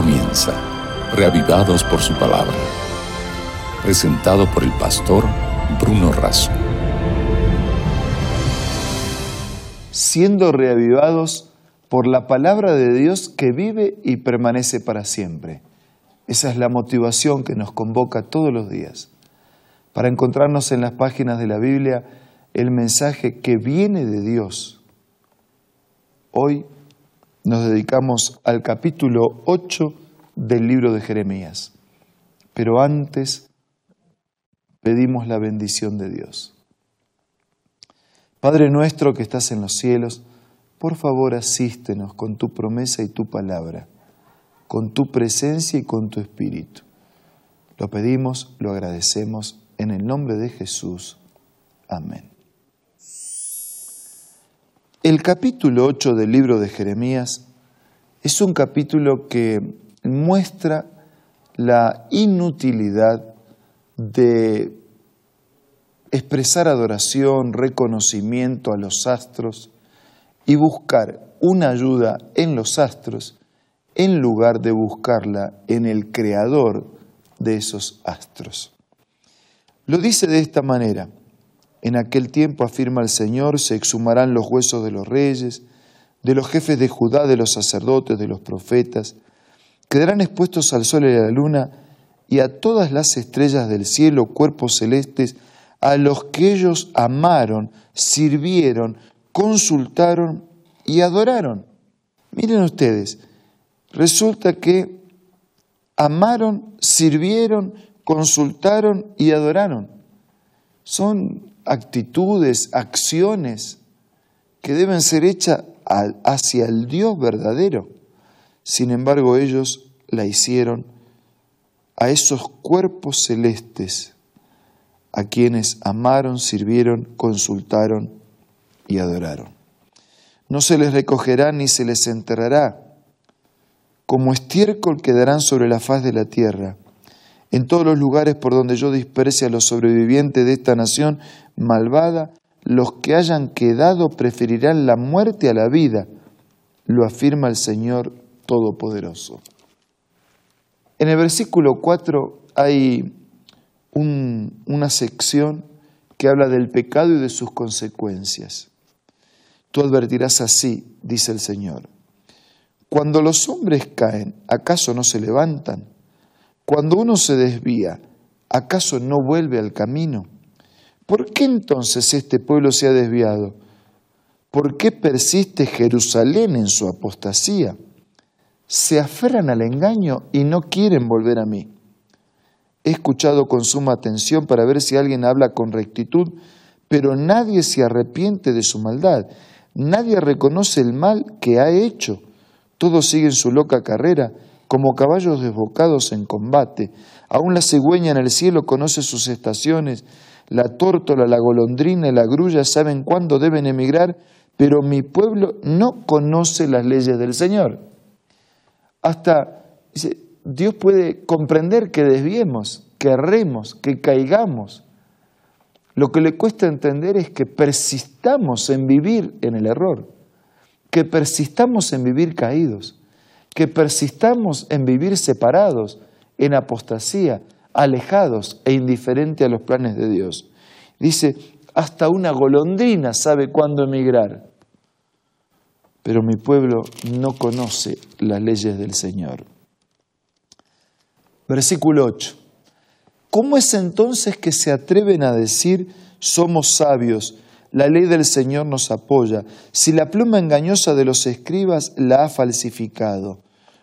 comienza, reavivados por su palabra. Presentado por el pastor Bruno Razo. Siendo reavivados por la palabra de Dios que vive y permanece para siempre. Esa es la motivación que nos convoca todos los días. Para encontrarnos en las páginas de la Biblia el mensaje que viene de Dios. Hoy nos dedicamos al capítulo 8 del libro de Jeremías. Pero antes pedimos la bendición de Dios. Padre nuestro que estás en los cielos, por favor asístenos con tu promesa y tu palabra, con tu presencia y con tu espíritu. Lo pedimos, lo agradecemos en el nombre de Jesús. Amén. El capítulo 8 del libro de Jeremías es un capítulo que muestra la inutilidad de expresar adoración, reconocimiento a los astros y buscar una ayuda en los astros en lugar de buscarla en el creador de esos astros. Lo dice de esta manera, en aquel tiempo, afirma el Señor, se exhumarán los huesos de los reyes, de los jefes de Judá, de los sacerdotes, de los profetas. Quedarán expuestos al sol y a la luna y a todas las estrellas del cielo, cuerpos celestes, a los que ellos amaron, sirvieron, consultaron y adoraron. Miren ustedes, resulta que amaron, sirvieron, consultaron y adoraron. Son actitudes, acciones que deben ser hechas hacia el Dios verdadero. Sin embargo, ellos la hicieron a esos cuerpos celestes, a quienes amaron, sirvieron, consultaron y adoraron. No se les recogerá ni se les enterrará, como estiércol quedarán sobre la faz de la tierra en todos los lugares por donde yo disperse a los sobrevivientes de esta nación malvada, los que hayan quedado preferirán la muerte a la vida, lo afirma el Señor Todopoderoso. En el versículo 4 hay una sección que habla del pecado y de sus consecuencias. Tú advertirás así, dice el Señor. Cuando los hombres caen, ¿acaso no se levantan? Cuando uno se desvía, ¿acaso no vuelve al camino? ¿Por qué entonces este pueblo se ha desviado? ¿Por qué persiste Jerusalén en su apostasía? Se aferran al engaño y no quieren volver a mí. He escuchado con suma atención para ver si alguien habla con rectitud, pero nadie se arrepiente de su maldad, nadie reconoce el mal que ha hecho, todos siguen su loca carrera como caballos desbocados en combate. Aún la cigüeña en el cielo conoce sus estaciones, la tórtola, la golondrina y la grulla saben cuándo deben emigrar, pero mi pueblo no conoce las leyes del Señor. Hasta Dios puede comprender que desviemos, que erremos, que caigamos. Lo que le cuesta entender es que persistamos en vivir en el error, que persistamos en vivir caídos que persistamos en vivir separados, en apostasía, alejados e indiferentes a los planes de Dios. Dice, hasta una golondrina sabe cuándo emigrar, pero mi pueblo no conoce las leyes del Señor. Versículo 8. ¿Cómo es entonces que se atreven a decir somos sabios? La ley del Señor nos apoya. Si la pluma engañosa de los escribas la ha falsificado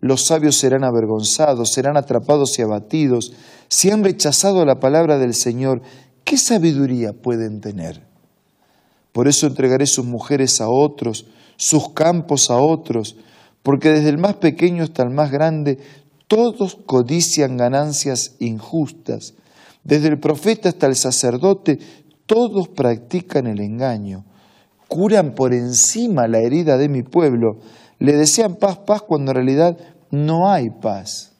los sabios serán avergonzados, serán atrapados y abatidos. Si han rechazado la palabra del Señor, ¿qué sabiduría pueden tener? Por eso entregaré sus mujeres a otros, sus campos a otros, porque desde el más pequeño hasta el más grande, todos codician ganancias injustas. Desde el profeta hasta el sacerdote, todos practican el engaño. Curan por encima la herida de mi pueblo le desean paz, paz, cuando en realidad no hay paz.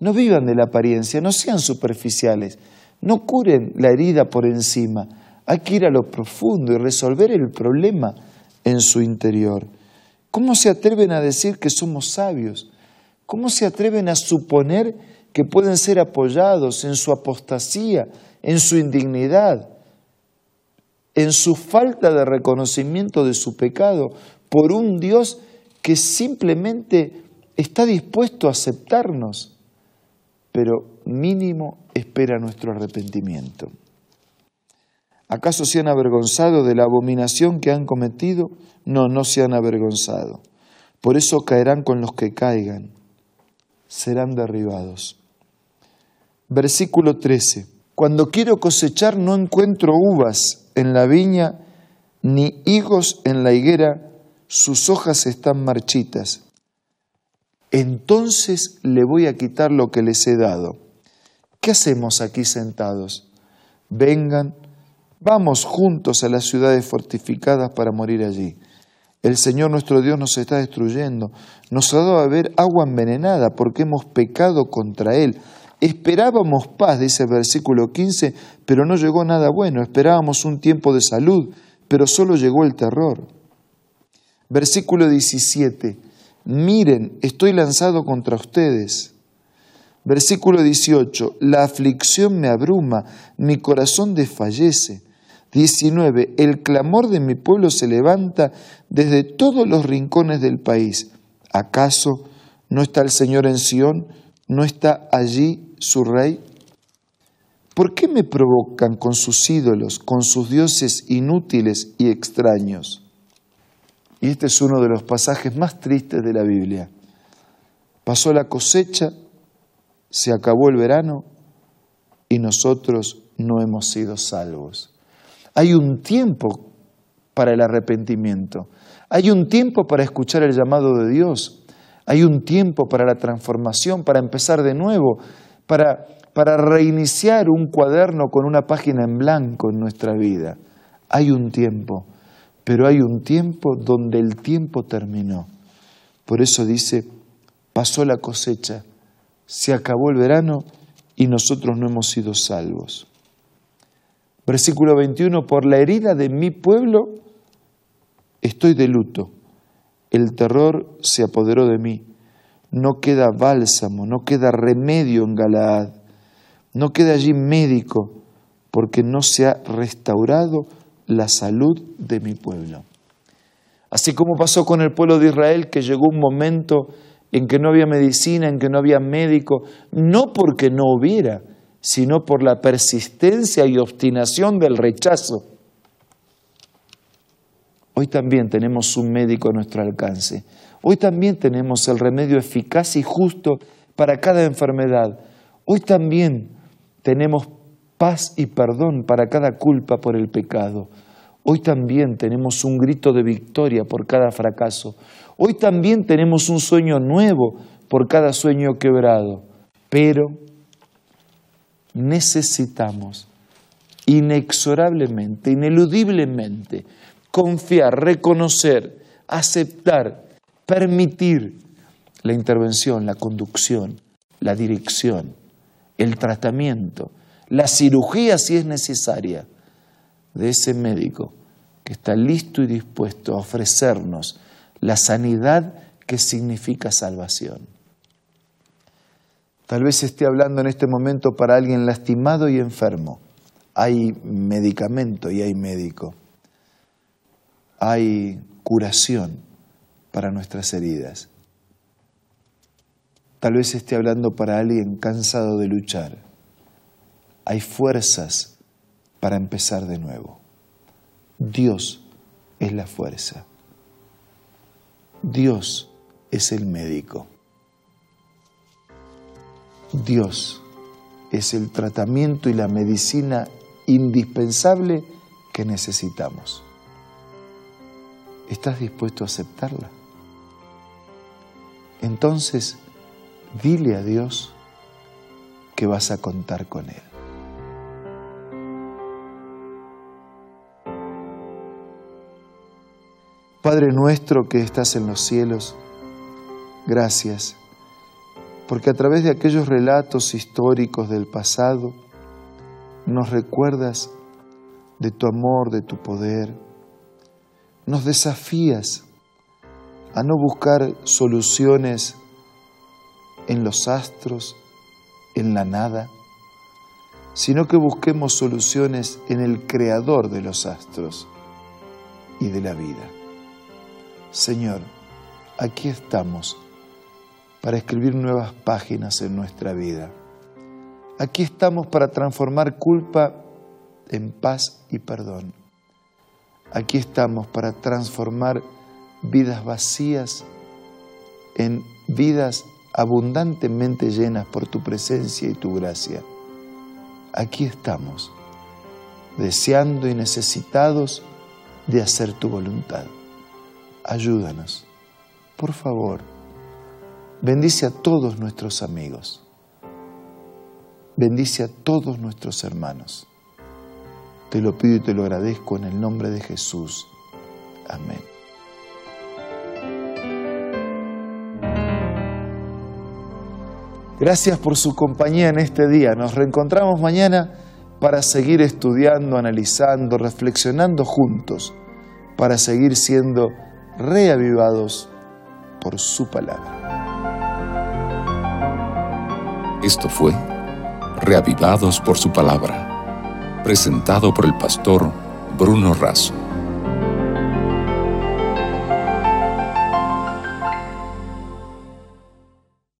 No vivan de la apariencia, no sean superficiales, no curen la herida por encima. Hay que ir a lo profundo y resolver el problema en su interior. ¿Cómo se atreven a decir que somos sabios? ¿Cómo se atreven a suponer que pueden ser apoyados en su apostasía, en su indignidad, en su falta de reconocimiento de su pecado por un Dios que simplemente está dispuesto a aceptarnos, pero mínimo espera nuestro arrepentimiento? ¿Acaso se han avergonzado de la abominación que han cometido? No, no se han avergonzado. Por eso caerán con los que caigan, serán derribados. Versículo 13. Cuando quiero cosechar no encuentro uvas en la viña, ni higos en la higuera, sus hojas están marchitas. Entonces le voy a quitar lo que les he dado. ¿Qué hacemos aquí sentados? Vengan, Vamos juntos a las ciudades fortificadas para morir allí. El Señor nuestro Dios nos está destruyendo. Nos ha dado a beber agua envenenada porque hemos pecado contra Él. Esperábamos paz, dice el versículo 15, pero no llegó nada bueno. Esperábamos un tiempo de salud, pero solo llegó el terror. Versículo 17. Miren, estoy lanzado contra ustedes. Versículo 18. La aflicción me abruma, mi corazón desfallece. 19. El clamor de mi pueblo se levanta desde todos los rincones del país. ¿Acaso no está el Señor en Sión? ¿No está allí su rey? ¿Por qué me provocan con sus ídolos, con sus dioses inútiles y extraños? Y este es uno de los pasajes más tristes de la Biblia. Pasó la cosecha, se acabó el verano y nosotros no hemos sido salvos. Hay un tiempo para el arrepentimiento. Hay un tiempo para escuchar el llamado de Dios. Hay un tiempo para la transformación, para empezar de nuevo, para, para reiniciar un cuaderno con una página en blanco en nuestra vida. Hay un tiempo, pero hay un tiempo donde el tiempo terminó. Por eso dice, pasó la cosecha, se acabó el verano y nosotros no hemos sido salvos. Versículo 21, por la herida de mi pueblo estoy de luto. El terror se apoderó de mí. No queda bálsamo, no queda remedio en Galaad. No queda allí médico, porque no se ha restaurado la salud de mi pueblo. Así como pasó con el pueblo de Israel, que llegó un momento en que no había medicina, en que no había médico, no porque no hubiera, sino por la persistencia y obstinación del rechazo. Hoy también tenemos un médico a nuestro alcance. Hoy también tenemos el remedio eficaz y justo para cada enfermedad. Hoy también tenemos paz y perdón para cada culpa por el pecado. Hoy también tenemos un grito de victoria por cada fracaso. Hoy también tenemos un sueño nuevo por cada sueño quebrado. Pero necesitamos inexorablemente, ineludiblemente, confiar, reconocer, aceptar, permitir la intervención, la conducción, la dirección, el tratamiento, la cirugía si es necesaria de ese médico que está listo y dispuesto a ofrecernos la sanidad que significa salvación. Tal vez esté hablando en este momento para alguien lastimado y enfermo. Hay medicamento y hay médico. Hay curación para nuestras heridas. Tal vez esté hablando para alguien cansado de luchar. Hay fuerzas para empezar de nuevo. Dios es la fuerza. Dios es el médico. Dios es el tratamiento y la medicina indispensable que necesitamos. ¿Estás dispuesto a aceptarla? Entonces, dile a Dios que vas a contar con Él. Padre nuestro que estás en los cielos, gracias porque a través de aquellos relatos históricos del pasado nos recuerdas de tu amor, de tu poder, nos desafías a no buscar soluciones en los astros, en la nada, sino que busquemos soluciones en el creador de los astros y de la vida. Señor, aquí estamos para escribir nuevas páginas en nuestra vida. Aquí estamos para transformar culpa en paz y perdón. Aquí estamos para transformar vidas vacías en vidas abundantemente llenas por tu presencia y tu gracia. Aquí estamos, deseando y necesitados de hacer tu voluntad. Ayúdanos, por favor. Bendice a todos nuestros amigos. Bendice a todos nuestros hermanos. Te lo pido y te lo agradezco en el nombre de Jesús. Amén. Gracias por su compañía en este día. Nos reencontramos mañana para seguir estudiando, analizando, reflexionando juntos, para seguir siendo reavivados por su palabra. Esto fue Reavivados por su palabra presentado por el pastor Bruno Razo.